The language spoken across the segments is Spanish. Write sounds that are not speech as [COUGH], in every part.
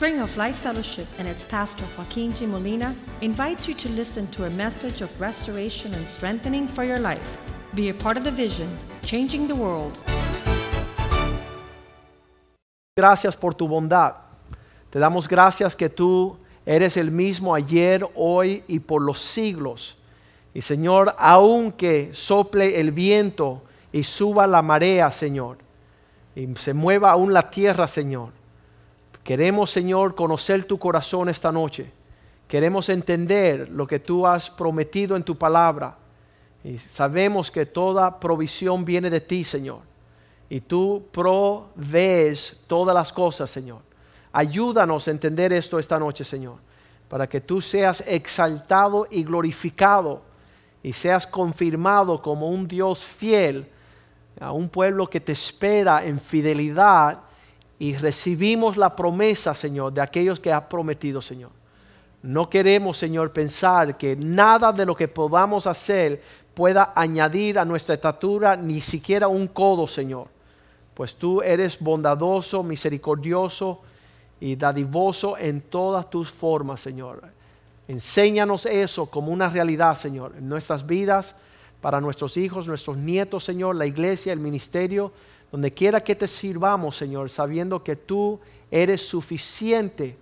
Spring of Life Fellowship and its pastor Joaquin G. Molina invites you to listen to a message of restoration and strengthening for your life. Be a part of the vision, changing the world. Gracias por tu bondad. Te damos gracias que tú eres el mismo ayer, hoy y por los siglos. Y Señor, aunque sople el viento y suba la marea, Señor, y se mueva aún la tierra, Señor, queremos, Señor, conocer tu corazón esta noche. Queremos entender lo que tú has prometido en tu palabra. Y sabemos que toda provisión viene de ti, Señor. Y tú provees todas las cosas, Señor. Ayúdanos a entender esto esta noche, Señor, para que tú seas exaltado y glorificado y seas confirmado como un Dios fiel a un pueblo que te espera en fidelidad y recibimos la promesa, Señor, de aquellos que has prometido, Señor. No queremos, Señor, pensar que nada de lo que podamos hacer pueda añadir a nuestra estatura ni siquiera un codo, Señor. Pues tú eres bondadoso, misericordioso y dadivoso en todas tus formas, Señor. Enséñanos eso como una realidad, Señor, en nuestras vidas, para nuestros hijos, nuestros nietos, Señor, la iglesia, el ministerio, donde quiera que te sirvamos, Señor, sabiendo que tú eres suficiente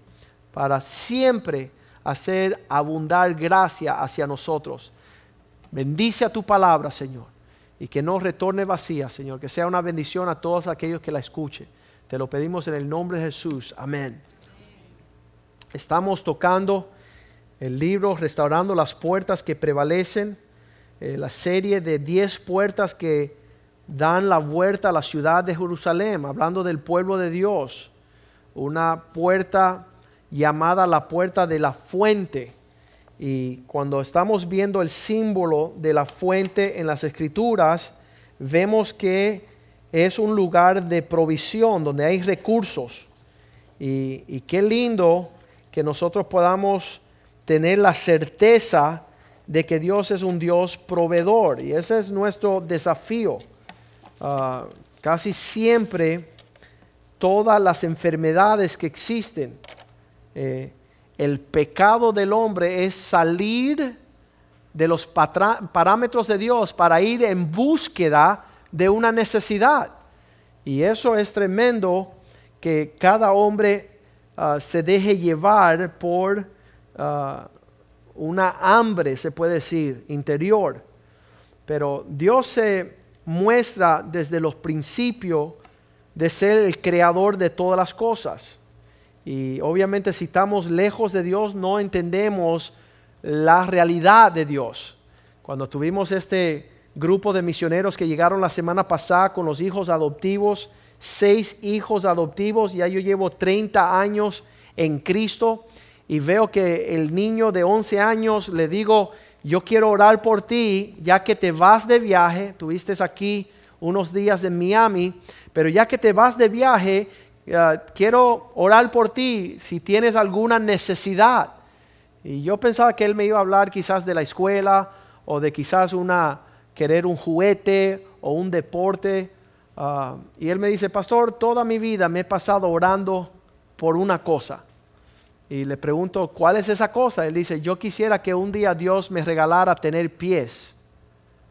para siempre hacer abundar gracia hacia nosotros. Bendice a tu palabra, Señor, y que no retorne vacía, Señor, que sea una bendición a todos aquellos que la escuchen. Te lo pedimos en el nombre de Jesús. Amén. Estamos tocando el libro Restaurando las Puertas que Prevalecen, eh, la serie de 10 puertas que dan la vuelta a la ciudad de Jerusalén, hablando del pueblo de Dios. Una puerta llamada la puerta de la fuente. Y cuando estamos viendo el símbolo de la fuente en las escrituras, vemos que es un lugar de provisión, donde hay recursos. Y, y qué lindo que nosotros podamos tener la certeza de que Dios es un Dios proveedor. Y ese es nuestro desafío. Ah, casi siempre todas las enfermedades que existen, eh, el pecado del hombre es salir de los parámetros de Dios para ir en búsqueda de una necesidad. Y eso es tremendo que cada hombre ah, se deje llevar por Ah, una hambre, se puede decir, interior. Pero Dios se muestra desde los principios de ser el creador de todas las cosas. Y obviamente si estamos lejos de Dios no entendemos la realidad de Dios. Cuando tuvimos este grupo de misioneros que llegaron la semana pasada con los hijos adoptivos, seis hijos adoptivos, ya yo llevo 30 años en Cristo y veo que el niño de 11 años le digo, yo quiero orar por ti, ya que te vas de viaje, tuviste aquí unos días en Miami, pero ya que te vas de viaje, eh, quiero orar por ti si tienes alguna necesidad. Y yo pensaba que él me iba a hablar quizás de la escuela o de quizás una querer un juguete o un deporte. Ah, y él me dice, pastor, toda mi vida me he pasado orando por una cosa y le pregunto, ¿cuál es esa cosa? Él dice, yo quisiera que un día Dios me regalara tener pies,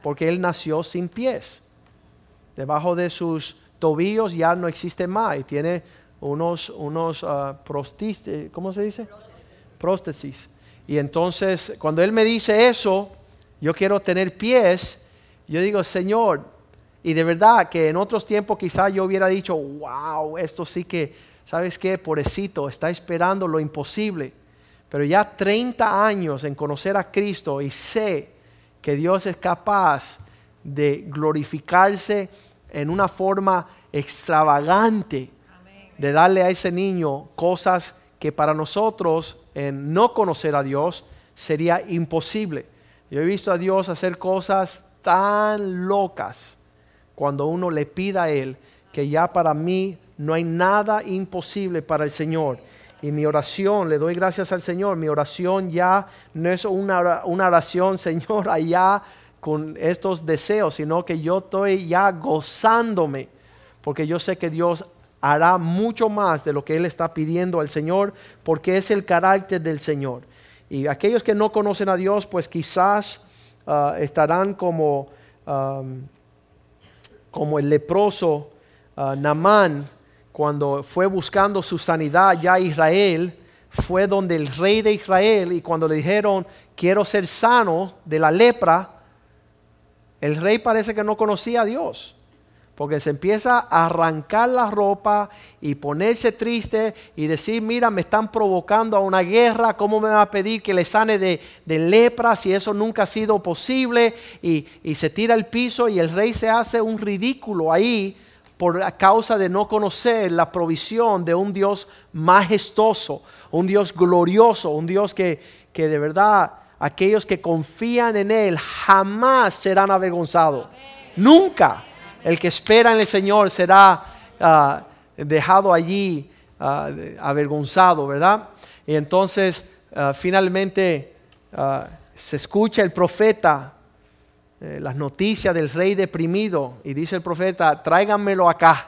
porque él nació sin pies. Debajo de sus tobillos ya no existe más y tiene unos, unos uh, ¿cómo se dice? Prótesis. Y entonces, cuando él me dice eso, yo quiero tener pies, yo digo, Señor, y de verdad que en otros tiempos quizás yo hubiera dicho, wow, esto sí que ¿sabes qué? Pobrecito, está esperando lo imposible. Pero ya 30 años en conocer a Cristo y sé que Dios es capaz de glorificarse en una forma extravagante, de darle a ese niño cosas que para nosotros en no conocer a Dios sería imposible. Yo he visto a Dios hacer cosas tan locas cuando uno le pida a Él que ya para mí no hay nada imposible para el Señor. Y mi oración, le doy gracias al Señor, mi oración ya no es una, oración, [LAUGHS] Señor, allá con estos deseos, sino que yo estoy ya gozándome, porque yo sé que Dios hará mucho más de lo que Él está pidiendo al Señor, porque es el carácter del Señor. Y aquellos que no conocen a Dios, pues quizás ah, estarán como, como el leproso uh, Namán, cuando fue buscando su sanidad ya Israel, fue donde el rey de Israel y cuando le dijeron, quiero ser sano de la lepra, el rey parece que no conocía a Dios porque se empieza a arrancar la ropa y ponerse triste y decir, mira, me están provocando a una guerra, ¿cómo me va a pedir que le sane de, lepra si eso nunca ha sido posible? Y, y, se tira al piso y el rey se hace un ridículo ahí por causa de no conocer la provisión de un Dios majestuoso, un Dios glorioso, un Dios que, que de verdad aquellos que confían en Él jamás serán avergonzados. Nunca el que espera en el Señor será ah, dejado allí ah, avergonzado, ¿verdad? Y entonces ah, finalmente se escucha el profeta, eh, las noticias del rey deprimido, y dice el profeta, tráiganmelo acá,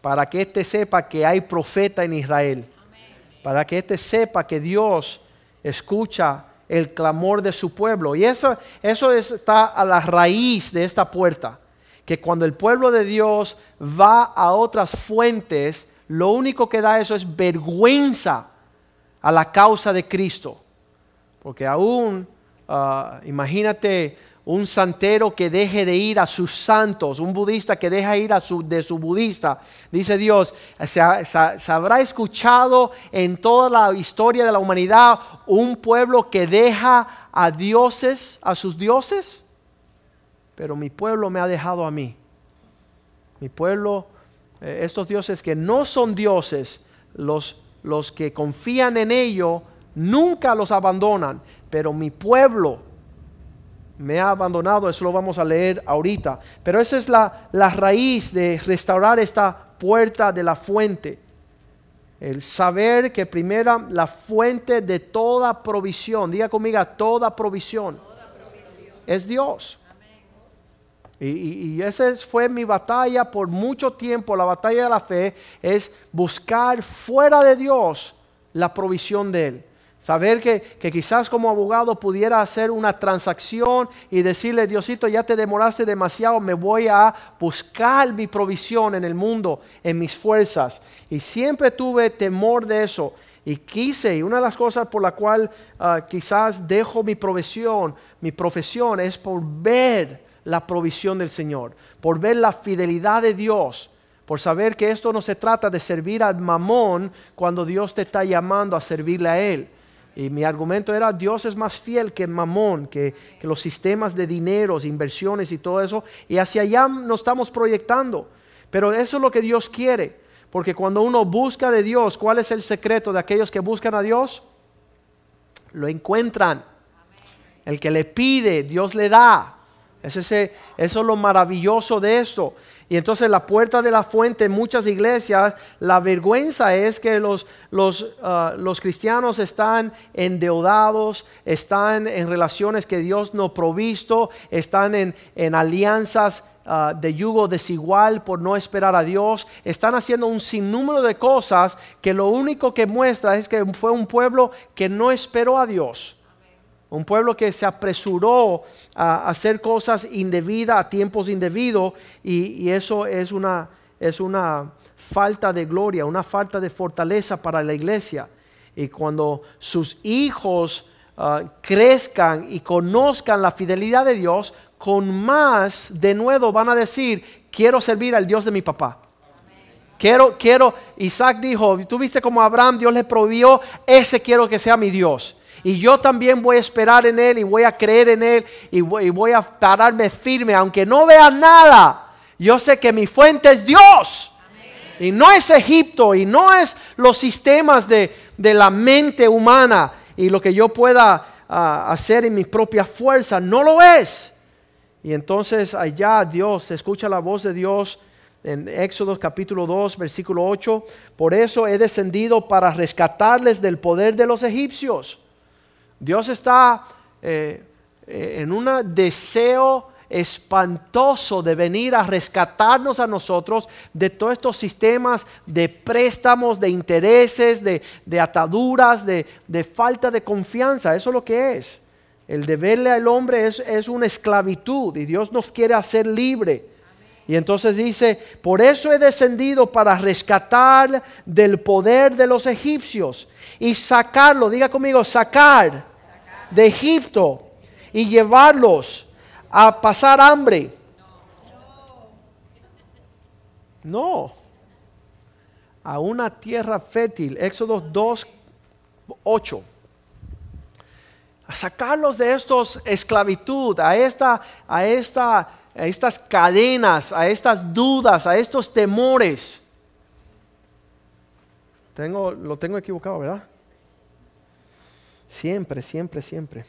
para que éste sepa que hay profeta en Israel, para que éste sepa que Dios escucha el clamor de su pueblo. Y eso, eso está a la raíz de esta puerta que cuando el pueblo de Dios va a otras fuentes, lo único que da eso es vergüenza a la causa de Cristo. Porque aún, ah, imagínate un santero que deje de ir a sus santos, un budista que deja ir a su, de su budista, dice Dios, se, habrá escuchado en toda la historia de la humanidad un pueblo que deja a dioses, a sus dioses pero mi pueblo me ha dejado a mí. Mi pueblo, eh, estos dioses que no son dioses, los, los que confían en ello, nunca los abandonan, pero mi pueblo me ha abandonado, eso lo vamos a leer ahorita. Pero esa es la, la raíz de restaurar esta puerta de la fuente. El saber que primero la fuente de toda provisión, diga conmigo, toda provisión, toda provisión. es Dios. Y, esa fue mi batalla por mucho tiempo, la batalla de la fe, es buscar fuera de Dios la provisión de Él. Saber que, que, quizás como abogado pudiera hacer una transacción y decirle, Diosito, ya te demoraste demasiado, me voy a buscar mi provisión en el mundo, en mis fuerzas. Y siempre tuve temor de eso. Y quise, y una de las cosas por la cual ah, quizás dejo mi profesión, mi profesión es por ver la provisión del Señor, por ver la fidelidad de Dios, por saber que esto no se trata de servir al mamón cuando Dios te está llamando a servirle a Él. Y mi argumento era, Dios es más fiel que mamón, que, los sistemas de dineros, inversiones y todo eso. Y hacia allá nos estamos proyectando. Pero eso es lo que Dios quiere. Porque cuando uno busca de Dios, ¿cuál es el secreto de aquellos que buscan a Dios? Lo encuentran. El que le pide, Dios le da. Es eso es lo maravilloso de esto. Y entonces la puerta de la fuente en muchas iglesias, la vergüenza es que los, los, ah, los cristianos están endeudados, están en relaciones que Dios no provisto, están en, en alianzas ah, de yugo desigual por no esperar a Dios, están haciendo un sinnúmero de cosas que lo único que muestra es que fue un pueblo que no esperó a Dios. Un pueblo que se apresuró a hacer cosas indebidas a tiempos indebidos y, eso es una, es una falta de gloria, una falta de fortaleza para la iglesia. Y cuando sus hijos ah, crezcan y conozcan la fidelidad de Dios, con más de nuevo van a decir, quiero servir al Dios de mi papá. Quiero, quiero, Isaac dijo, tú viste como Abraham Dios le prohibió, ese quiero que sea mi Dios. Y yo también voy a esperar en Él y voy a creer en Él y voy, a pararme firme, aunque no vea nada. Yo sé que mi fuente es Dios. Y no es Egipto y no es los sistemas de, la mente humana y lo que yo pueda ah, hacer en mi propia fuerza. No lo es. Y entonces allá Dios, escucha la voz de Dios en Éxodo capítulo 2, versículo 8. Por eso he descendido para rescatarles del poder de los egipcios Dios está eh, eh, en un deseo espantoso de venir a rescatarnos a nosotros de todos estos sistemas de préstamos, de intereses, de, ataduras, de, falta de confianza. Eso es lo que es. El deberle al hombre es, es una esclavitud y Dios nos quiere hacer libre. Y entonces dice, por eso he descendido para rescatar del poder de los egipcios y sacarlo, diga conmigo, sacar de Egipto y llevarlos a pasar hambre. No, a una tierra fértil, Éxodo 2, 8 a sacarlos de estos esclavitud, a esta, a esta, a estas cadenas, a estas dudas, a estos temores. Tengo, lo tengo equivocado, ¿verdad? Siempre, siempre, siempre. Eso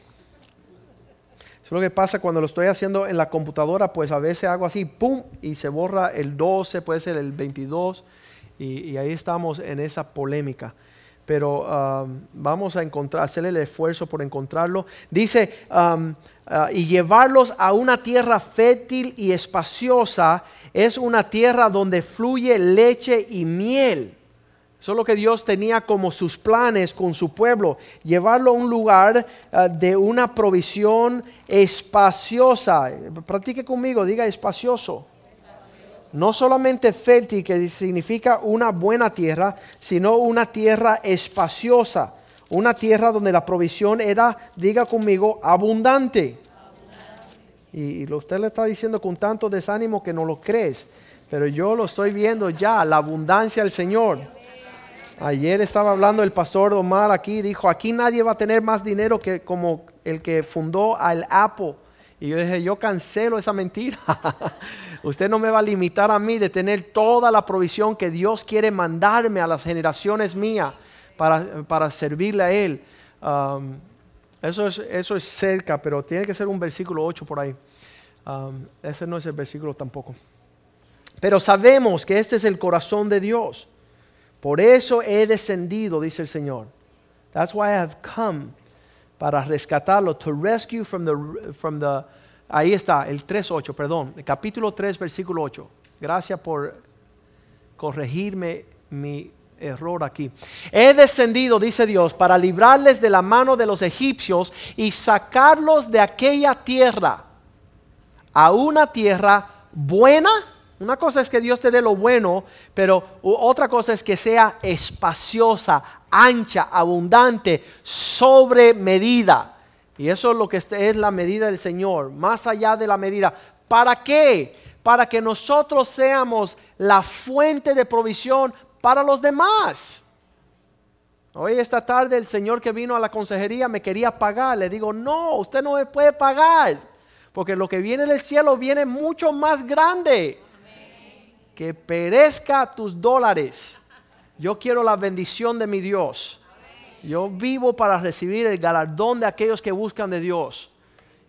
es lo que pasa cuando lo estoy haciendo en la computadora, pues a veces hago así, ¡pum! Y se borra el 12, puede ser el 22, y, ahí estamos en esa polémica. Pero um, vamos a encontrar, hacerle el esfuerzo por encontrarlo. Dice, um, uh, y llevarlos a una tierra fértil y espaciosa, es una tierra donde fluye leche y miel eso es lo que Dios tenía como sus planes con su pueblo, llevarlo a un lugar eh, de una provisión espaciosa. Practique conmigo, diga espacioso. No solamente fértil, que significa una buena tierra, sino una tierra espaciosa. Una tierra donde la provisión era, diga conmigo, abundante. Y, usted le está diciendo con tanto desánimo que no lo crees. Pero yo lo estoy viendo ya, la abundancia del Señor. Ayer estaba hablando el pastor Omar aquí, dijo, aquí nadie va a tener más dinero que como el que fundó al Apple. Y yo dije, yo cancelo esa mentira. [LAUGHS] Usted no me va a limitar a mí de tener toda la provisión que Dios quiere mandarme a las generaciones mías para, servirle a Él. Um, eso, es, eso es cerca, pero tiene que ser un versículo 8 por ahí. Um, ese no es el versículo tampoco. Pero sabemos que este es el corazón de Dios. Por eso he descendido, dice el Señor. That's why I have come para rescatarlo, to rescue from the, from the ahí está, el 3.8, perdón, el capítulo 3, versículo 8. Gracias por corregirme mi error aquí. He descendido, dice Dios, para librarles de la mano de los egipcios y sacarlos de aquella tierra a una tierra buena una cosa es que Dios te dé lo bueno, pero otra cosa es que sea espaciosa, ancha, abundante, sobre medida. Y eso es lo que es la medida del Señor, más allá de la medida. ¿Para qué? Para que nosotros seamos la fuente de provisión para los demás. Hoy esta tarde el Señor que vino a la consejería me quería pagar. Le digo, no, usted no me puede pagar. Porque lo que viene del cielo viene mucho más grande que perezca tus dólares. Yo quiero la bendición de mi Dios. Yo vivo para recibir el galardón de aquellos que buscan de Dios.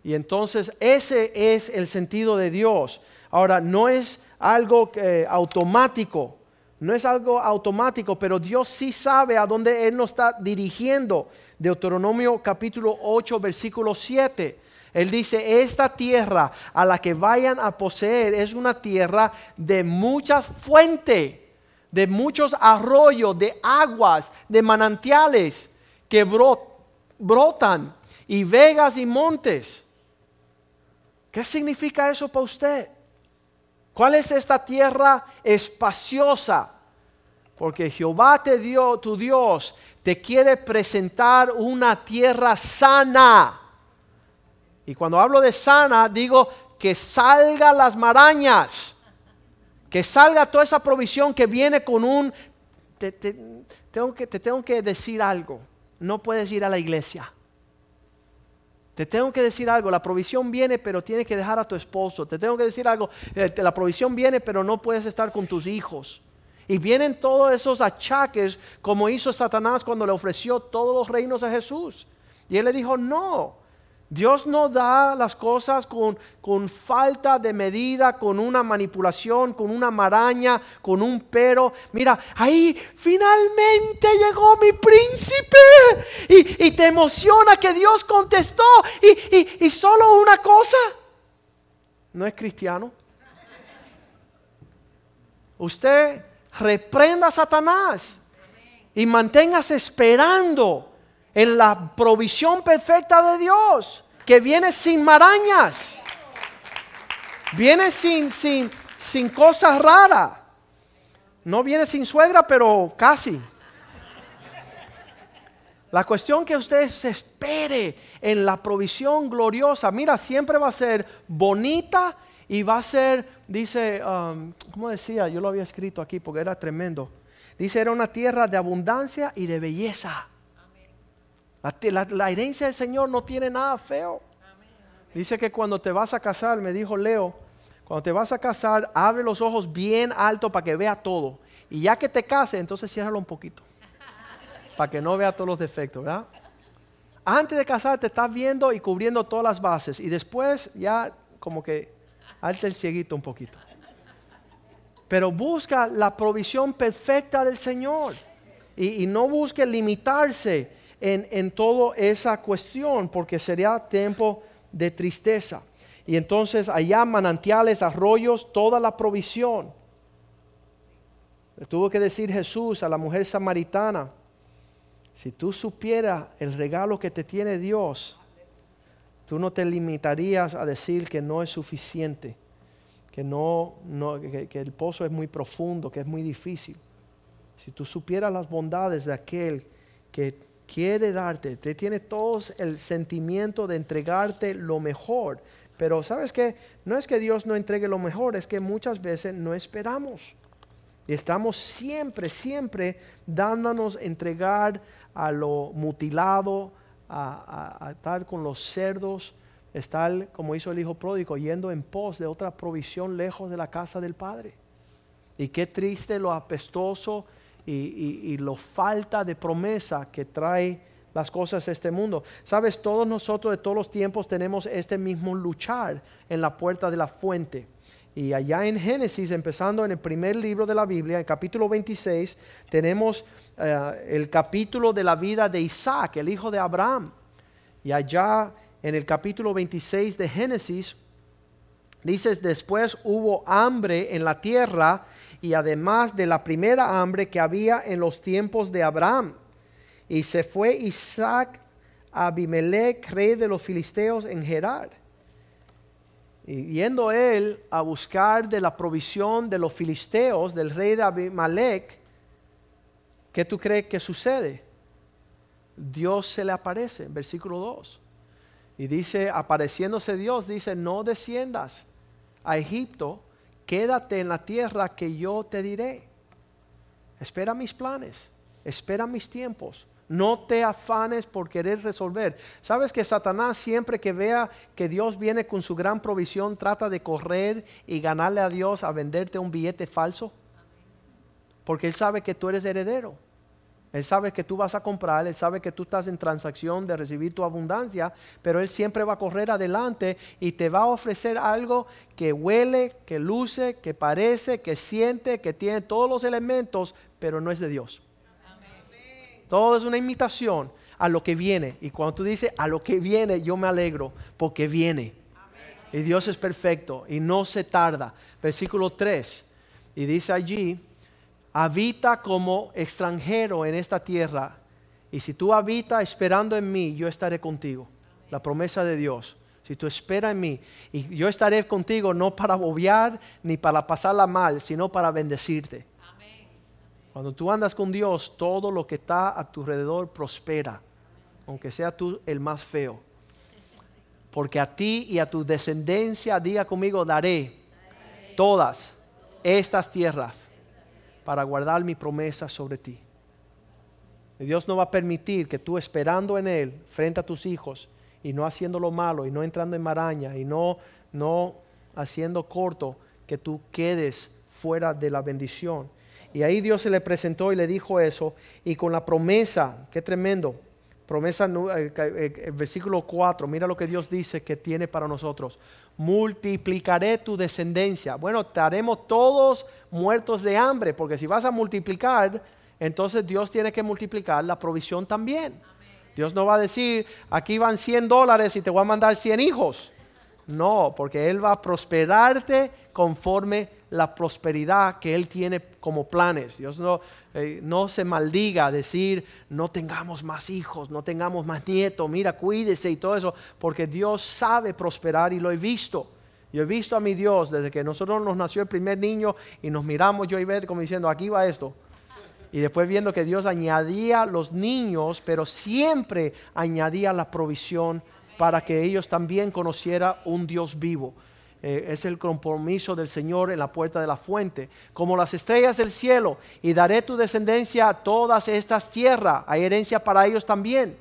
Y entonces ese es el sentido de Dios. Ahora, no es algo eh, automático, no es algo automático, pero Dios sí sabe a dónde Él nos está dirigiendo. Deuteronomio capítulo 8, versículo 7. Él dice, esta tierra a la que vayan a poseer es una tierra de muchas fuentes, de muchos arroyos, de aguas, de manantiales que brotan, y vegas y montes. ¿Qué significa eso para usted? ¿Cuál es esta tierra espaciosa? Porque Jehová te dio, tu Dios, te quiere presentar una tierra sana y cuando hablo de sana, digo que salga las marañas, que salga toda esa provisión que viene con un... Te, tengo, que, te tengo que decir algo, no puedes ir a la iglesia. Te tengo que decir algo, la provisión viene, pero tienes que dejar a tu esposo. Te tengo que decir algo, eh, la provisión viene, pero no puedes estar con tus hijos. Y vienen todos esos achaques como hizo Satanás cuando le ofreció todos los reinos a Jesús. Y él le dijo, no, Dios no da las cosas con, con, falta de medida, con una manipulación, con una maraña, con un pero. Mira, ahí finalmente llegó mi príncipe. Y, te emociona que Dios contestó. Y, y solo una cosa. no es cristiano. Usted reprenda a Satanás y manténgase esperando en la provisión perfecta de Dios, que viene sin marañas, viene sin, sin, sin cosas raras. No viene sin suegra, pero casi. La cuestión que usted se espere en la provisión gloriosa, mira, siempre va a ser bonita y va a ser, dice, um, ¿cómo decía? Yo lo había escrito aquí porque era tremendo. Dice, era una tierra de abundancia y de belleza. La, herencia del Señor no tiene nada feo. Dice que cuando te vas a casar, me dijo Leo, cuando te vas a casar, abre los ojos bien alto para que vea todo. Y ya que te case, entonces ciérralo un poquito. Para que no vea todos los defectos, ¿verdad? Antes de casarte estás viendo y cubriendo todas las bases. Y después ya como que alta el cieguito un poquito. Pero busca la provisión perfecta del Señor. Y, no busque limitarse en, en toda esa cuestión, porque sería tiempo de tristeza. Y entonces allá manantiales, arroyos, toda la provisión. Tuvo que decir Jesús a la mujer samaritana, si tú supieras el regalo que te tiene Dios, tú no te limitarías a decir que no es suficiente, que, no, que, el pozo es muy profundo, que es muy difícil. Si tú supieras las bondades de aquel que quiere darte, te tiene todo el sentimiento de entregarte lo mejor. Pero sabes que no es que Dios no entregue lo mejor, es que muchas veces no esperamos. Y estamos siempre, siempre dándonos entregar a lo mutilado, a, estar con los cerdos, estar, como hizo el hijo pródigo, yendo en pos de otra provisión lejos de la casa del Padre. Y qué triste lo apestoso y, lo falta de promesa que trae las cosas de este mundo. Sabes, todos nosotros de todos los tiempos tenemos este mismo luchar en la puerta de la fuente. Y allá en Génesis, empezando en el primer libro de la Biblia, en capítulo 26, tenemos eh, el capítulo de la vida de Isaac, el hijo de Abraham. Y allá en el capítulo 26 de Génesis, dices, después hubo hambre en la tierra y además de la primera hambre que había en los tiempos de Abraham. Y se fue Isaac a Abimelech, rey de los filisteos, en Gerar y yendo él a buscar de la provisión de los filisteos, del rey de Abimelech, ¿qué tú crees que sucede? Dios se le aparece, versículo 2. Y dice, apareciéndose Dios, dice, no desciendas a Egipto, quédate en la tierra que yo te diré. Espera mis planes, espera mis tiempos. No te afanes por querer resolver. ¿Sabes que Satanás siempre que vea que Dios viene con su gran provisión trata de correr y ganarle a Dios a venderte un billete falso? Porque él sabe que tú eres heredero. Él sabe que tú vas a comprar, él sabe que tú estás en transacción de recibir tu abundancia, pero él siempre va a correr adelante y te va a ofrecer algo que huele, que luce, que parece, que siente, que tiene todos los elementos, pero no es de Dios. Todo es una imitación a lo que viene. Y cuando tú dices a lo que viene, yo me alegro porque viene. Y Dios es perfecto y no se tarda. Versículo 3. Y dice allí, habita como extranjero en esta tierra. Y si tú habitas esperando en mí, yo estaré contigo. La promesa de Dios. Si tú esperas en mí, y yo estaré contigo no para bobear ni para pasarla mal, sino para bendecirte. Cuando tú andas con Dios, todo lo que está a tu alrededor prospera, aunque sea tú el más feo. Porque a ti y a tu descendencia, diga conmigo, daré todas estas tierras para guardar mi promesa sobre ti. Y Dios no va a permitir que tú esperando en Él frente a tus hijos y no haciendo lo malo y no entrando en maraña y no, no haciendo corto, que tú quedes fuera de la bendición y ahí Dios se le presentó y le dijo eso. Y con la promesa, qué tremendo. Promesa, eh, eh, el versículo 4, mira lo que Dios dice que tiene para nosotros. Multiplicaré tu descendencia. Bueno, estaremos todos muertos de hambre, porque si vas a multiplicar, entonces Dios tiene que multiplicar la provisión también. Dios no va a decir, aquí van 100 dólares y te voy a mandar 100 hijos. No, porque Él va a prosperarte conforme la prosperidad que Él tiene como planes. Dios no, eh, no se maldiga decir, no tengamos más hijos, no tengamos más nietos, mira, cuídese y todo eso, porque Dios sabe prosperar y lo he visto. Yo he visto a mi Dios desde que nosotros nos nació el primer niño y nos miramos yo y ver como diciendo, aquí va esto. Y después viendo que Dios añadía los niños, pero siempre añadía la provisión para que ellos también conocieran un Dios vivo. Eh, es el compromiso del Señor en la puerta de la fuente, como las estrellas del cielo, y daré tu descendencia a todas estas tierras, hay herencia para ellos también.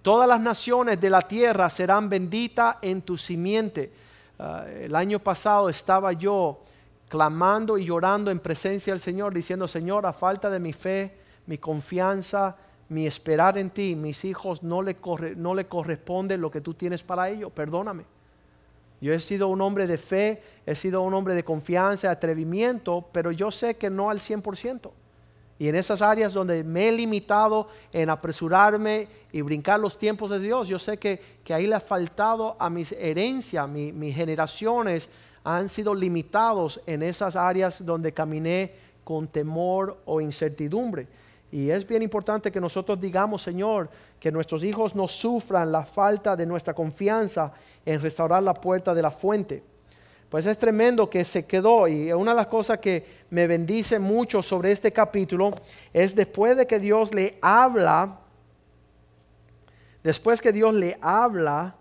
Todas las naciones de la tierra serán benditas en tu simiente. Ah, el año pasado estaba yo clamando y llorando en presencia del Señor, diciendo, Señor, a falta de mi fe, mi confianza, mi esperar en ti, mis hijos no le, no le corresponde lo que tú tienes para ellos, perdóname. Yo he sido un hombre de fe, he sido un hombre de confianza, atrevimiento, pero yo sé que no al 100%. Y en esas áreas donde me he limitado en apresurarme y brincar los tiempos de Dios, yo sé que, ahí le ha faltado a mis herencias, mis generaciones han sido limitados en esas áreas donde caminé con temor o incertidumbre. Y es bien importante que nosotros digamos, Señor, que nuestros hijos no sufran la falta de nuestra confianza en restaurar la puerta de la fuente. Pues es tremendo que se quedó y una de las cosas que me bendice mucho sobre este capítulo es después de que Dios le habla, después que Dios le habla,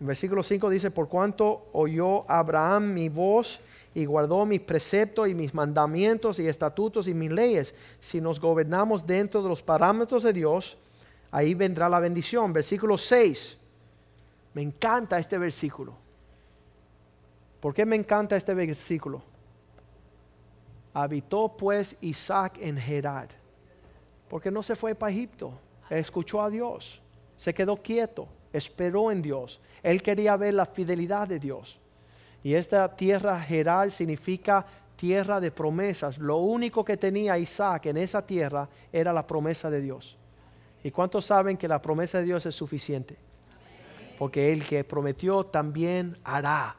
en versículo 5 dice, por cuanto oyó Abraham mi voz y guardó mis preceptos y mis mandamientos y estatutos y mis leyes, si nos gobernamos dentro de los parámetros de Dios, ahí vendrá la bendición. Versículo 6. Me encanta este versículo. ¿Por qué me encanta este versículo? Habitó pues Isaac en Gerar, porque no se fue para Egipto, escuchó a Dios, se quedó quieto, esperó en Dios. Él quería ver la fidelidad de Dios. Y esta tierra Gerar significa tierra de promesas. Lo único que tenía Isaac en esa tierra era la promesa de Dios. ¿Y cuántos saben que la promesa de Dios es suficiente? Porque el que prometió también hará.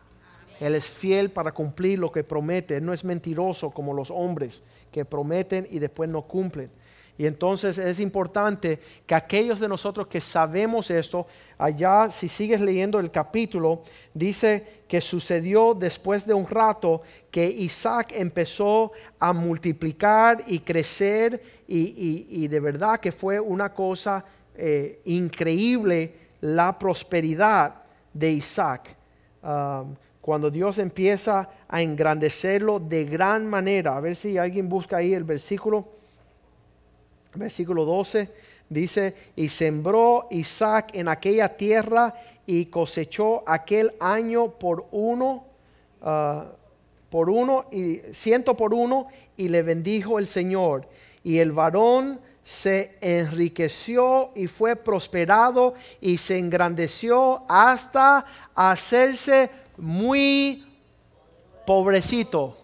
Él es fiel para cumplir lo que promete. Él no es mentiroso como los hombres que prometen y después no cumplen. Y entonces es importante que aquellos de nosotros que sabemos esto, allá si sigues leyendo el capítulo, dice que sucedió después de un rato que Isaac empezó a multiplicar y crecer y, de verdad que fue una cosa eh, increíble la prosperidad de Isaac. Um, cuando Dios empieza a engrandecerlo de gran manera. A ver si alguien busca ahí el versículo versículo 12, dice, y sembró Isaac en aquella tierra y cosechó aquel año por uno, ah, por uno y ciento por uno, y le bendijo el Señor. Y el varón se enriqueció y fue prosperado y se engrandeció hasta hacerse muy pobrecito.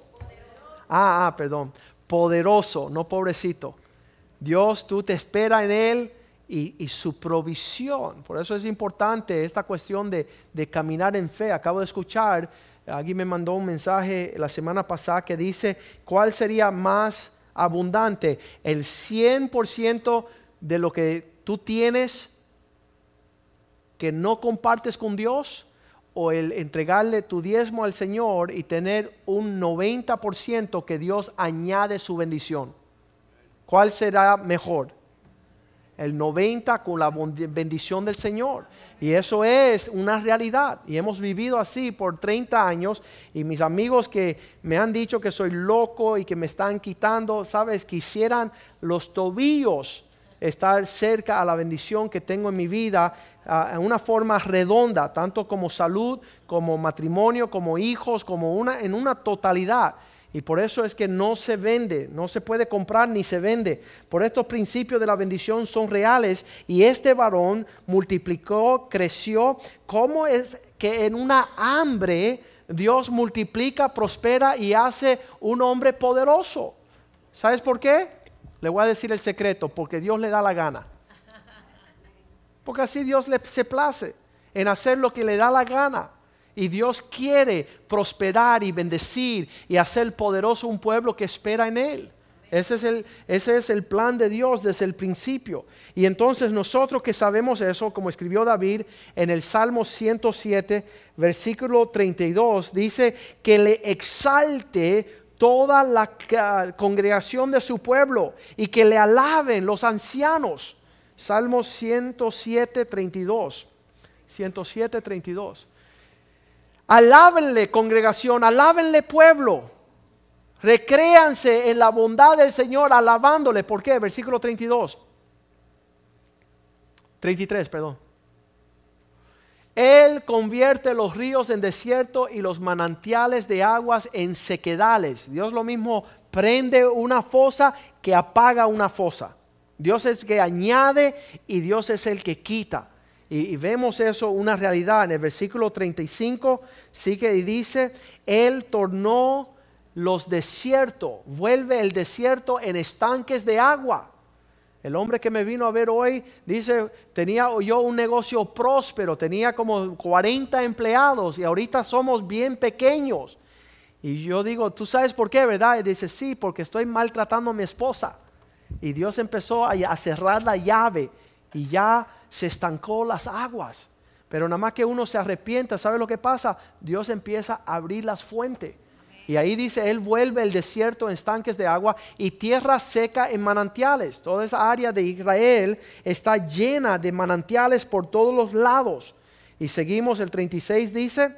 Ah, ah, perdón, poderoso, no pobrecito Dios, tú te esperas en Él y, su provisión. Por eso es importante esta cuestión de, caminar en fe. Acabo de escuchar, alguien me mandó un mensaje la semana pasada que dice, ¿cuál sería más abundante? ¿El 100% de lo que tú tienes que no compartes con Dios? o el entregarle tu diezmo al Señor y tener un 90% que Dios añade su bendición. ¿Cuál será mejor? El 90 con la bendición del Señor. Y eso es una realidad. Y hemos vivido así por 30 años. Y mis amigos que me han dicho que soy loco y que me están quitando, sabes, quisieran los tobillos estar cerca a la bendición que tengo en mi vida en una forma redonda, tanto como salud, como matrimonio, como hijos, como una, en una totalidad. Y por eso es que no se vende, no se puede comprar ni se vende. Por estos principios de la bendición son reales y este varón multiplicó, creció. ¿Cómo es que en una hambre Dios multiplica, prospera y hace un hombre poderoso? ¿Sabes por qué? Le voy a decir el secreto, porque Dios le da la gana. Porque así Dios le se place. en hacer lo que le da la gana. Y Dios quiere prosperar y bendecir y hacer poderoso un pueblo que espera en Él. Ese es, el, ese es el plan de Dios desde el principio. Y entonces nosotros que sabemos eso, como escribió David en el Salmo 107, versículo 32, dice que le exalte toda la congregación de su pueblo y que le alaben los ancianos. Salmo 107, 32. 107, 32. Alábenle congregación, alábenle pueblo Recréanse en la bondad del Señor alabándole. ¿Por qué? Versículo 32. 33, perdón. Él convierte los ríos en desierto y los manantiales de aguas en sequedales. Dios lo mismo prende una fosa que apaga una fosa. Dios es que añade y Dios es el que quita. Y, vemos eso, una realidad. En el versículo 35 sigue y dice, Él tornó los desiertos, vuelve el desierto en estanques de agua. El hombre que me vino a ver hoy dice, tenía yo un negocio próspero, tenía como 40 empleados y ahorita somos bien pequeños. Y yo digo, ¿tú sabes por qué, verdad? Y dice, sí, porque estoy maltratando a mi esposa. Y Dios empezó a cerrar la llave y ya se estancó las aguas. Pero nada más que uno se arrepienta, ¿sabe lo que pasa? Dios empieza a abrir las fuentes. Y ahí dice, Él vuelve el desierto en estanques de agua y tierra seca en manantiales. Toda esa área de Israel está llena de manantiales por todos los lados. Y seguimos, el 36 dice,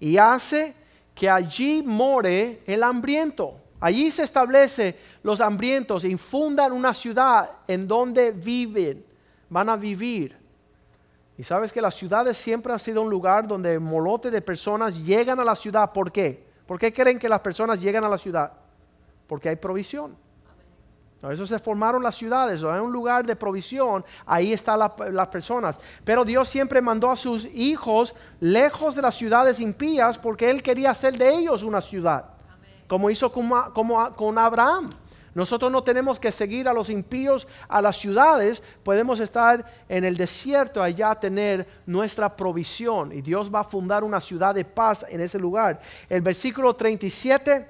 y hace que allí more el hambriento. Allí se establece los hambrientos, infundan una ciudad en donde viven, van a vivir. Y sabes que las ciudades siempre han sido un lugar donde molote de personas llegan a la ciudad. ¿Por qué? ¿Por qué creen que las personas llegan a la ciudad? Porque hay provisión. Por eso se formaron las ciudades, hay un lugar de provisión, ahí están las personas. Pero Dios siempre mandó a sus hijos lejos de las ciudades impías porque Él quería hacer de ellos una ciudad, como hizo con Abraham. Nosotros no tenemos que seguir a los impíos a las ciudades, podemos estar en el desierto allá tener nuestra provisión y Dios va a fundar una ciudad de paz en ese lugar. El versículo 37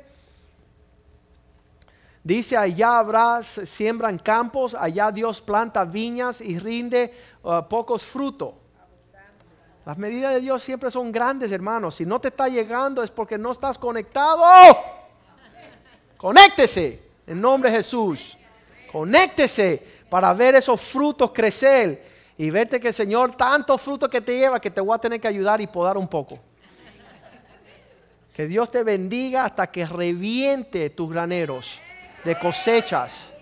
dice, allá habrá, siembran campos, allá Dios planta viñas y rinde uh, pocos frutos. Las medidas de Dios siempre son grandes, hermanos. Si no te está llegando es porque no estás conectado. Conéctese en nombre de Jesús. Conéctese para ver esos frutos crecer y verte que el Señor tanto fruto que te lleva que te voy a tener que ayudar y podar un poco. Que Dios te bendiga hasta que reviente tus graneros de cosechas.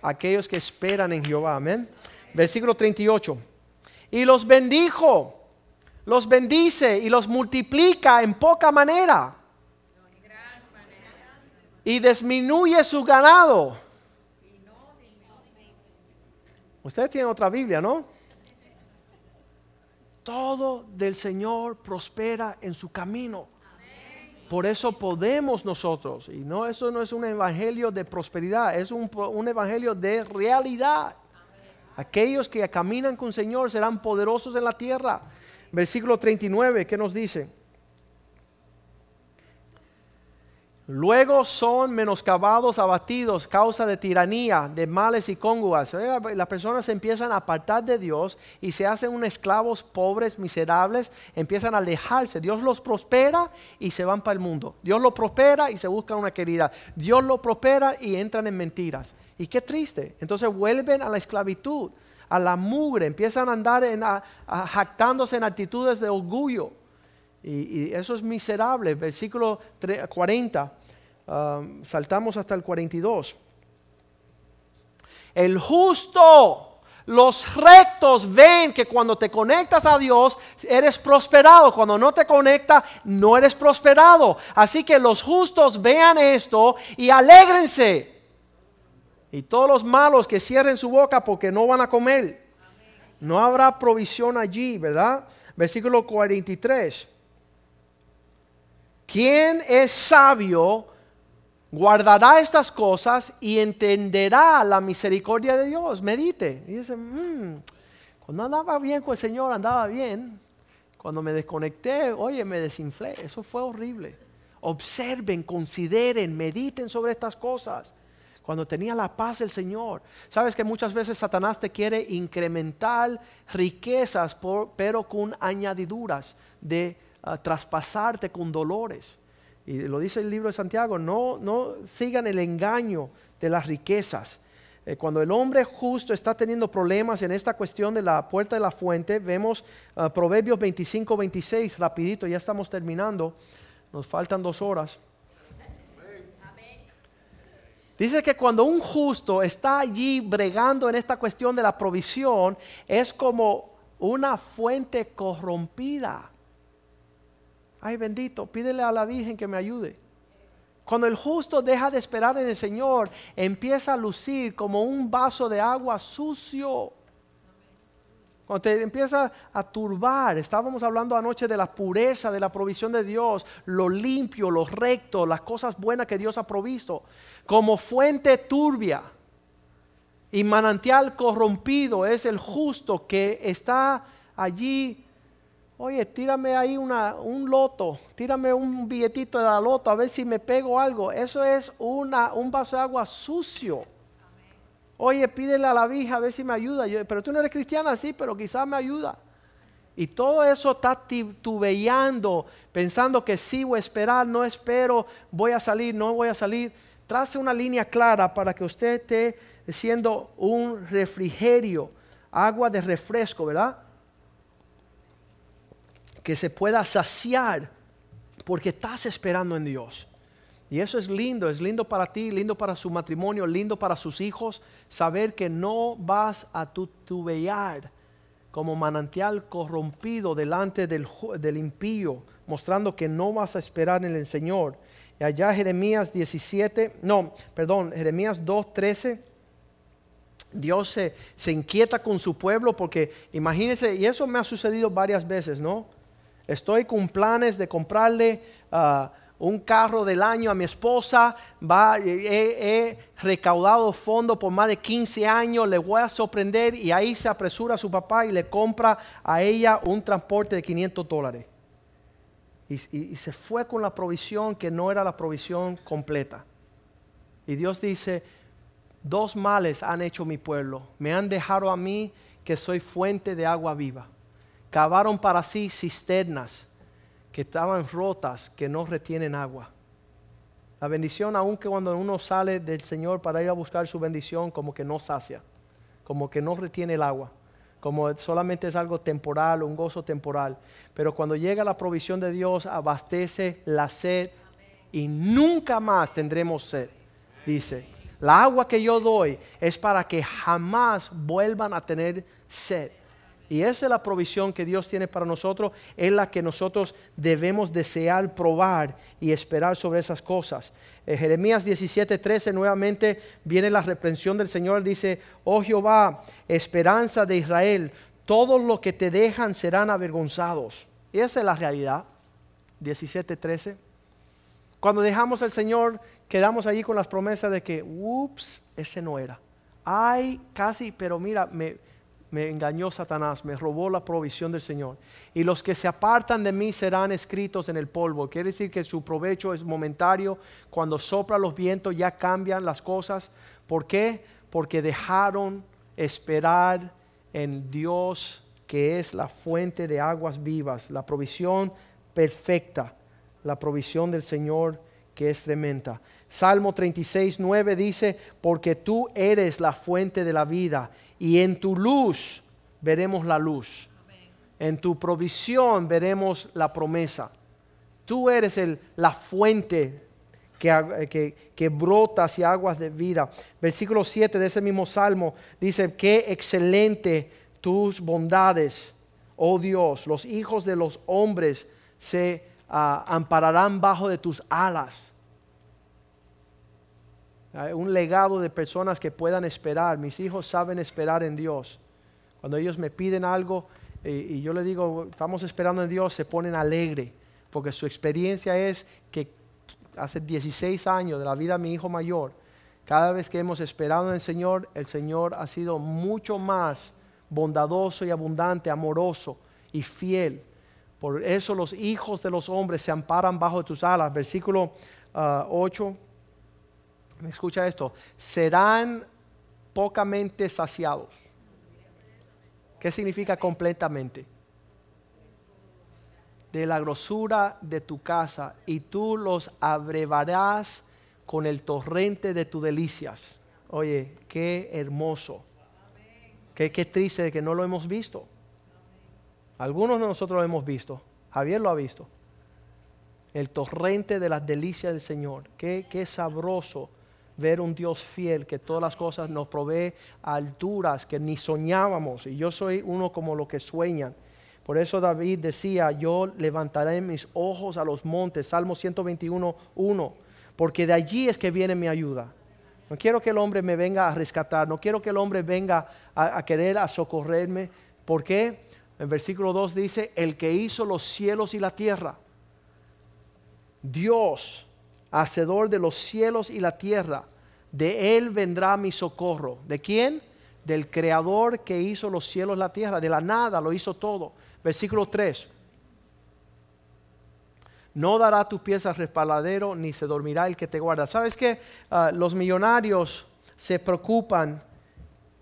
Aquellos que esperan en Jehová. Amén. Versículo 38. Y los bendijo, los bendice y los multiplica en poca manera y disminuye su ganado. Ustedes tienen otra Biblia, ¿no? Todo del Señor prospera en su camino. Por eso podemos nosotros, y no, eso no es un evangelio de prosperidad, es un, un evangelio de realidad. Aquellos que caminan con el Señor serán poderosos en la tierra. Versículo 39, ¿qué nos dice? Luego son menoscabados, abatidos, causa de tiranía, de males y cónguas. Las personas se empiezan a apartar de Dios y se hacen unos esclavos pobres, miserables, empiezan a alejarse. Dios los prospera y se van para el mundo. Dios los prospera y se buscan una querida. Dios los prospera y entran en mentiras. Y qué triste. Entonces vuelven a la esclavitud, a la mugre, empiezan a andar en, jactándose en actitudes de orgullo. Y, eso es miserable. Versículo 40, saltamos hasta el 42. El justo, los rectos ven que cuando te conectas a Dios eres prosperado. Cuando no te conecta no eres prosperado. Así que los justos vean esto y alégrense. Y todos los malos que cierren su boca porque no van a comer. No habrá provisión allí, ¿verdad? Versículo 43. ¿Quién es sabio? Guardará estas cosas y entenderá la misericordia de Dios. Medite. Y dice, mm, Cuando andaba bien con el Señor, andaba bien. Cuando me desconecté, oye, me desinflé. Eso fue horrible. Observen, consideren, mediten sobre estas cosas. Cuando tenía la paz del Señor. Sabes que muchas veces Satanás te quiere incrementar riquezas, pero con añadiduras de ah, traspasarte con dolores. Y lo dice el libro de Santiago, no, no sigan el engaño de las riquezas. Eh, cuando el hombre justo está teniendo problemas en esta cuestión de la puerta de la fuente, vemos ah, Proverbios 25, 26, rapidito, ya estamos terminando, nos faltan dos horas. Dice que cuando un justo está allí bregando en esta cuestión de la provisión, es como una fuente corrompida. Ay bendito, pídele a la Virgen que me ayude. Cuando el justo deja de esperar en el Señor, empieza a lucir como un vaso de agua sucio. Cuando te empieza a turbar, estábamos hablando anoche de la pureza, de la provisión de Dios, lo limpio, lo recto, las cosas buenas que Dios ha provisto, como fuente turbia y manantial corrompido es el justo que está allí Oye, tírame ahí una, un loto, tírame un billetito de la loto a ver si me pego algo. Eso es una, un vaso de agua sucio. Oye, pídele a la vieja a ver si me ayuda. pero tú no eres cristiana, sí, pero quizás me ayuda. Y todo eso está titubeando, pensando que sí voy a esperar, no espero, voy a salir, no voy a salir. Trace una línea clara para que usted esté siendo un refrigerio, agua de refresco, ¿verdad? Que se pueda saciar porque estás esperando en Dios. Y eso es lindo, es lindo para ti, lindo para su matrimonio, lindo para sus hijos, saber que no vas a tutubear como manantial corrompido delante del, del impío, mostrando que no vas a esperar en el Señor. Y allá Jeremías 17, no, perdón, Jeremías 2.13, Dios se, se inquieta con su pueblo porque imagínense, y eso me ha sucedido varias veces, ¿no? Estoy con planes de comprarle ah, un carro del año a mi esposa. Va, he, recaudado fondos por más de 15 años. Le voy a sorprender y ahí se apresura su papá y le compra a ella un transporte de 500 dólares. y se fue con la provisión que no era la provisión completa. Y Dios dice, dos males han hecho mi pueblo. Me han dejado a mí que soy fuente de agua viva cavaron para sí cisternas que estaban rotas, que no retienen agua. La bendición, aunque cuando uno sale del Señor para ir a buscar su bendición, como que no sacia, como que no retiene el agua, como solamente es algo temporal, un gozo temporal. Pero cuando llega la provisión de Dios, abastece la sed y nunca más tendremos sed, dice. La agua que yo doy es para que jamás vuelvan a tener sed. Y esa es la provisión que Dios tiene para nosotros, es la que nosotros debemos desear probar y esperar sobre esas cosas. Eh, Jeremías 17:13 nuevamente viene la reprensión del Señor, dice, oh Jehová, esperanza de Israel, todos los que te dejan serán avergonzados. Y esa es la realidad. 17:13. Cuando dejamos al Señor, quedamos allí con las promesas de que, ups, ese no era. Ay, casi, pero mira, me me engañó Satanás, me robó la provisión del Señor. Y los que se apartan de mí serán escritos en el polvo. Quiere decir que su provecho es momentario. Cuando sopla los vientos ya cambian las cosas. ¿Por qué? Porque dejaron esperar en Dios que es la fuente de aguas vivas, la provisión perfecta, la provisión del Señor que es tremenda. Salmo 36, 9 dice, porque tú eres la fuente de la vida y en tu luz veremos la luz. En tu provisión veremos la promesa. Tú eres el, la fuente que, que, que, brota hacia aguas de vida. Versículo 7 de ese mismo salmo dice, qué excelente tus bondades, oh Dios, los hijos de los hombres se ah, ampararán bajo de tus alas un legado de personas que puedan esperar. Mis hijos saben esperar en Dios. Cuando ellos me piden algo eh, y yo les digo, estamos esperando en Dios, se ponen alegre, porque su experiencia es que hace 16 años de la vida de mi hijo mayor, cada vez que hemos esperado en el Señor, el Señor ha sido mucho más bondadoso y abundante, amoroso y fiel. Por eso los hijos de los hombres se amparan bajo tus alas. Versículo 8. Ah, ¿Me escucha esto? Serán pocamente saciados. ¿Qué significa completamente? De la grosura de tu casa y tú los abrevarás con el torrente de tus delicias. Oye, qué hermoso. Qué, qué triste que no lo hemos visto. Algunos de nosotros lo hemos visto. Javier lo ha visto. El torrente de las delicias del Señor. Qué, qué sabroso ver un Dios fiel que todas las cosas nos provee a alturas que ni soñábamos. Y yo soy uno como lo que sueñan. Por eso David decía, yo levantaré mis ojos a los montes. Salmo 121, 1. Porque de allí es que viene mi ayuda. No quiero que el hombre me venga a rescatar. No quiero que el hombre venga a, a querer a socorrerme. ¿Por qué? En versículo 2 dice, el que hizo los cielos y la tierra. Dios, hacedor de los cielos y la tierra, de él vendrá mi socorro. ¿De quién? Del creador que hizo los cielos y la tierra. De la nada lo hizo todo. Versículo 3. No dará tus pies al respaladero, ni se dormirá el que te guarda. ¿Sabes que ah, los millonarios se preocupan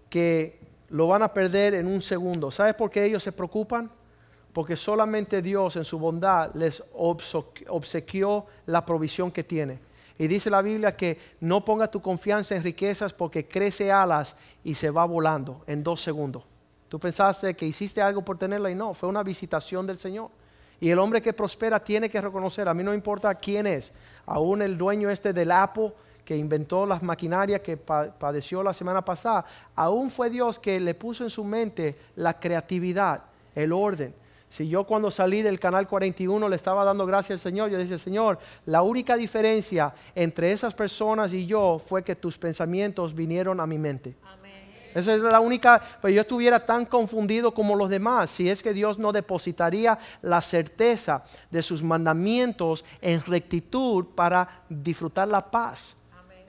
que lo van a perder en un segundo. ¿Sabes por qué ellos se preocupan? Porque solamente Dios en su bondad les obsequió la provisión que tiene. Y dice la Biblia que no ponga tu confianza en riquezas porque crece alas y se va volando en dos segundos. Tú pensaste que hiciste algo por tenerla y no, fue una visitación del Señor. Y el hombre que prospera tiene que reconocer, a mí no importa quién es, aún el dueño este del Apple que inventó las maquinarias que padeció la semana pasada, aún fue Dios que le puso en su mente la creatividad, el orden. Si yo cuando salí del canal 41 le estaba dando gracias al Señor, yo decía, Señor, la única diferencia entre esas personas y yo fue que tus pensamientos vinieron a mi mente. Esa es la única, pues yo estuviera tan confundido como los demás, si es que Dios no depositaría la certeza de sus mandamientos en rectitud para disfrutar la paz.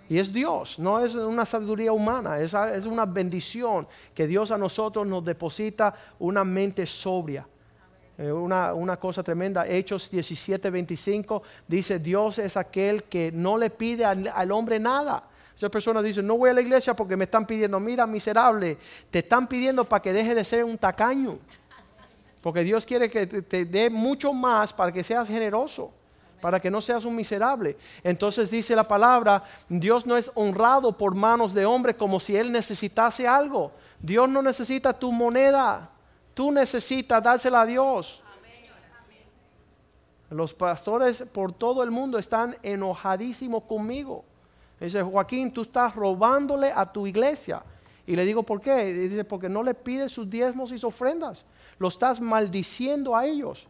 Y es Dios, no es una sabiduría humana, es, es una bendición que Dios a nosotros nos deposita una mente sobria. Eh, una, una, cosa tremenda, Hechos 17, 25, dice, Dios es aquel que no le pide al, hombre nada. Esas personas dicen, no voy a la iglesia porque me están pidiendo, mira miserable, te están pidiendo para que deje de ser un tacaño. Porque Dios quiere que te dé mucho más para que seas generoso para que no seas un miserable. Entonces dice la palabra, Dios no es honrado por manos de hombre como si Él necesitase algo. Dios no necesita tu moneda, tú necesitas dársela a Dios. Los pastores por todo el mundo están enojadísimos conmigo. Dice, Joaquín, tú estás robándole a tu iglesia. Y le digo, ¿por qué? dice, porque no le pides sus diezmos y sus ofrendas. Lo estás maldiciendo a ellos.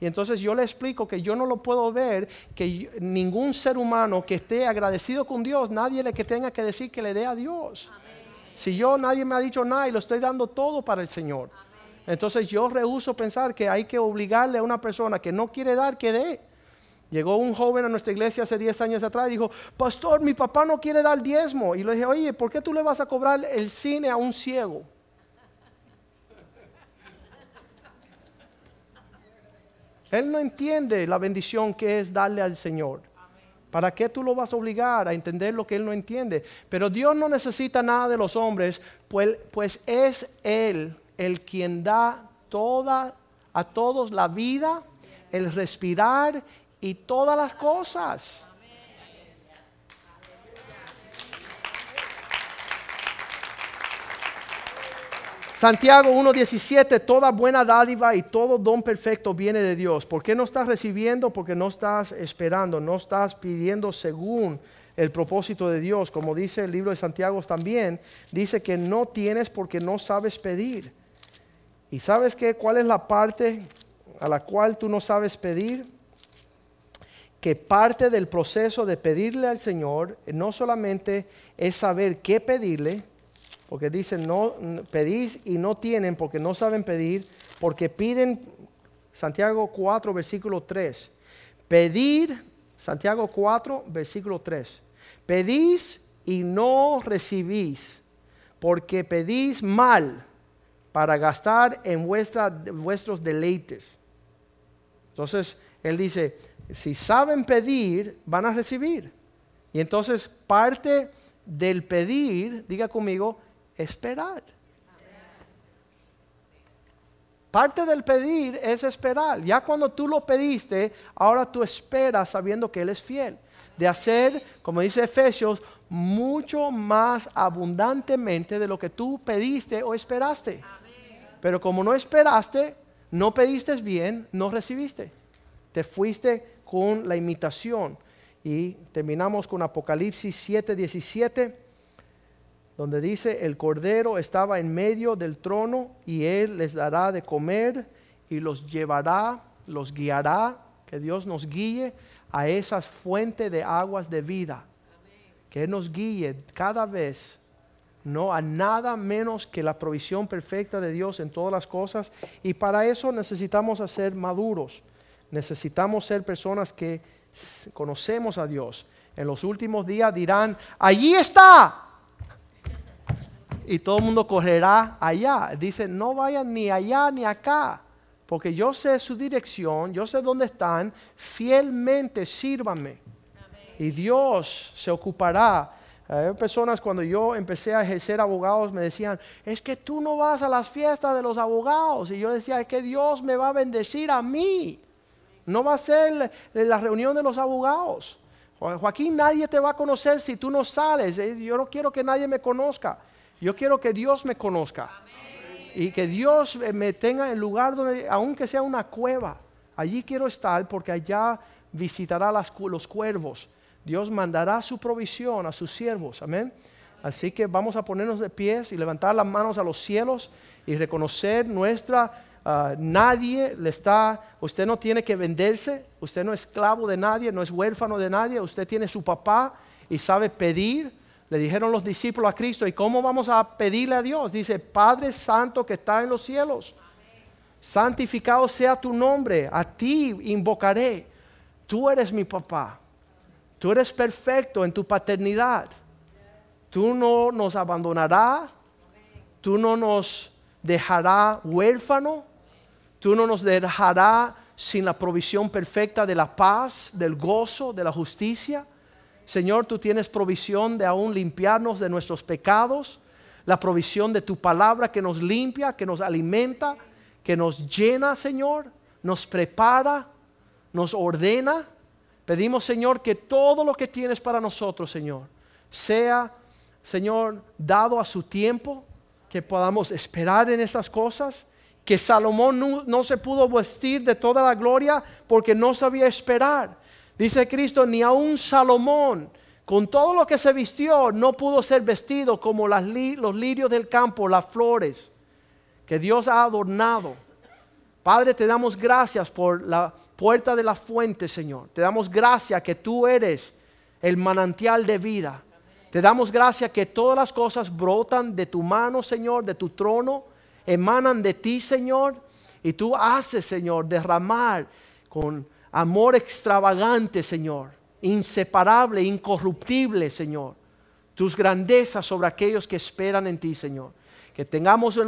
Y entonces yo le explico que yo no lo puedo ver, que ningún ser humano que esté agradecido con Dios, nadie le que tenga que decir que le dé a Dios. Si yo nadie me ha dicho nada y lo estoy dando todo para el Señor. Entonces yo rehuso pensar que hay que obligarle a una persona que no quiere dar que dé. Llegó un joven a nuestra iglesia hace 10 años atrás y dijo, pastor, mi papá no quiere dar diezmo. Y le dije, oye, ¿por qué tú le vas a cobrar el cine a un ciego? Él no entiende la bendición que es darle al Señor. ¿Para qué tú lo vas a obligar a entender lo que Él no entiende? Pero Dios no necesita nada de los hombres, pues, pues es Él el quien da toda, a todos la vida, el respirar y todas las cosas. Santiago 1.17, toda buena dádiva y todo don perfecto viene de Dios. ¿Por qué no estás recibiendo? Porque no estás esperando, no estás pidiendo según el propósito de Dios. Como dice el libro de Santiago también, dice que no tienes porque no sabes pedir. ¿Y sabes qué? ¿Cuál es la parte a la cual tú no sabes pedir? Que parte del proceso de pedirle al Señor no solamente es saber qué pedirle, porque dicen, no pedís y no tienen porque no saben pedir, porque piden, Santiago 4, versículo 3. Pedir, Santiago 4, versículo 3. Pedís y no recibís, porque pedís mal para gastar en vuestros deleites. Entonces, él dice, si saben pedir, van a recibir. Y entonces parte del pedir, diga conmigo, esperar. Parte del pedir es esperar. Ya cuando tú lo pediste, ahora tú esperas sabiendo que Él es fiel. De hacer, como dice Efesios, mucho más abundantemente de lo que tú pediste o esperaste. Pero como no esperaste, no pediste bien, no recibiste. Te fuiste con la imitación. Y terminamos con Apocalipsis 7:17, donde dice, el Cordero estaba en medio del trono y él les dará de comer y los llevará, los guiará, que Dios nos guíe a esas fuentes de aguas de vida. Que Él nos guíe cada vez, no a nada menos que la provisión perfecta de Dios en todas las cosas. Y para eso necesitamos ser maduros. Necesitamos ser personas que conocemos a Dios. En los últimos días dirán, allí está. Y todo el mundo correrá allá. Dice, no vayan ni allá ni acá, porque yo sé su dirección, yo sé dónde están, fielmente sírvanme. Y Dios se ocupará. Hay personas cuando yo empecé a ejercer abogados me decían, es que tú no vas a las fiestas de los abogados. Y yo decía, es que Dios me va a bendecir a mí. No va a ser la reunión de los abogados. Joaquín, nadie te va a conocer si tú no sales. Eh, yo no quiero que nadie me conozca. Yo quiero que Dios me conozca. Y que Dios eh, me tenga en lugar donde, aunque sea una cueva, allí quiero estar porque allá visitará los cuervos. Dios mandará su provisión a sus siervos. Amén. Así que vamos a ponernos de pies y levantar las manos a los cielos y reconocer nuestra Ah, nadie le está, usted no tiene que venderse, usted no es esclavo de nadie, no es huérfano de nadie, usted tiene su papá y sabe pedir. Le dijeron los discípulos a Cristo, ¿y cómo vamos a pedirle a Dios? Dice, Padre Santo que está en los cielos, santificado sea tu nombre, a ti invocaré. Tú eres mi papá, tú eres perfecto en tu paternidad, tú no nos abandonarás, tú no nos dejarás huérfano, Tú no nos dejarás sin la provisión perfecta de la paz, del gozo, de la justicia. Señor, tú tienes provisión de aún limpiarnos de nuestros pecados, la provisión de tu palabra que nos limpia, que nos alimenta, que nos llena, Señor, nos prepara, nos ordena. Pedimos, Señor, que todo lo que tienes para nosotros, Señor, sea, Señor, dado a su tiempo, que podamos esperar en esas cosas que Salomón no, se pudo vestir de toda la gloria porque no sabía esperar. Dice Cristo, ni aun Salomón, con todo lo que se vistió, no pudo ser vestido como los lirios del campo, las flores que Dios ha adornado. Padre, te damos gracias por la puerta de la fuente, Señor. Te damos gracias que tú eres el manantial de vida. Te damos gracias que todas las cosas brotan de tu mano, Señor, de tu trono emanan de ti, Señor, y tú haces, Señor, derramar con amor extravagante, Señor, inseparable, incorruptible, Señor, tus grandezas sobre aquellos que esperan en ti, Señor. Que tengamos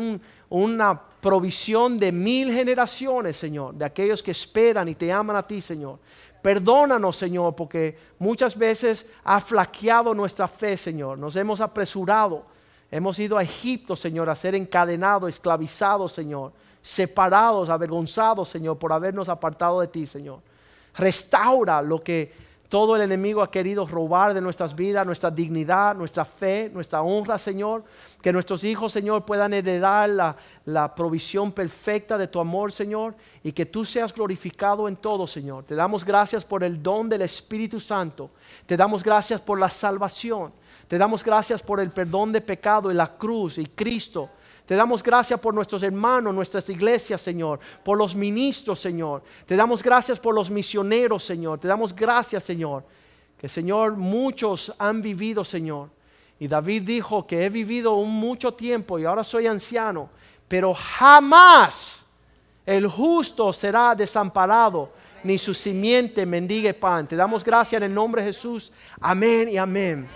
una provisión de mil generaciones, Señor, de aquellos que esperan y te aman a ti, Señor. Perdónanos, Señor, porque muchas veces ha flaqueado nuestra fe, Señor. Nos hemos apresurado Hemos ido a Egipto, Señor, a ser encadenados, esclavizados, Señor, separados, avergonzados, Señor, por habernos apartado de ti, Señor. Restaura lo que todo el enemigo ha querido robar de nuestras vidas, nuestra dignidad, nuestra fe, nuestra honra, Señor. Que nuestros hijos, Señor, puedan heredar la, la, provisión perfecta de tu amor, Señor. Y que tú seas glorificado en todo, Señor. Te damos gracias por el don del Espíritu Santo. Te damos gracias por la salvación. Te damos gracias por el perdón de pecado y la cruz y Cristo. Te damos gracias por nuestros hermanos, nuestras iglesias, Señor, por los ministros, Señor. Te damos gracias por los misioneros, Señor. Te damos gracias, Señor. Que, Señor, muchos han vivido, Señor. Y David dijo que he vivido un mucho tiempo y ahora soy anciano, pero jamás el justo será desamparado, ni su simiente mendigue pan. Te damos gracias en el nombre de Jesús. Amén y amén.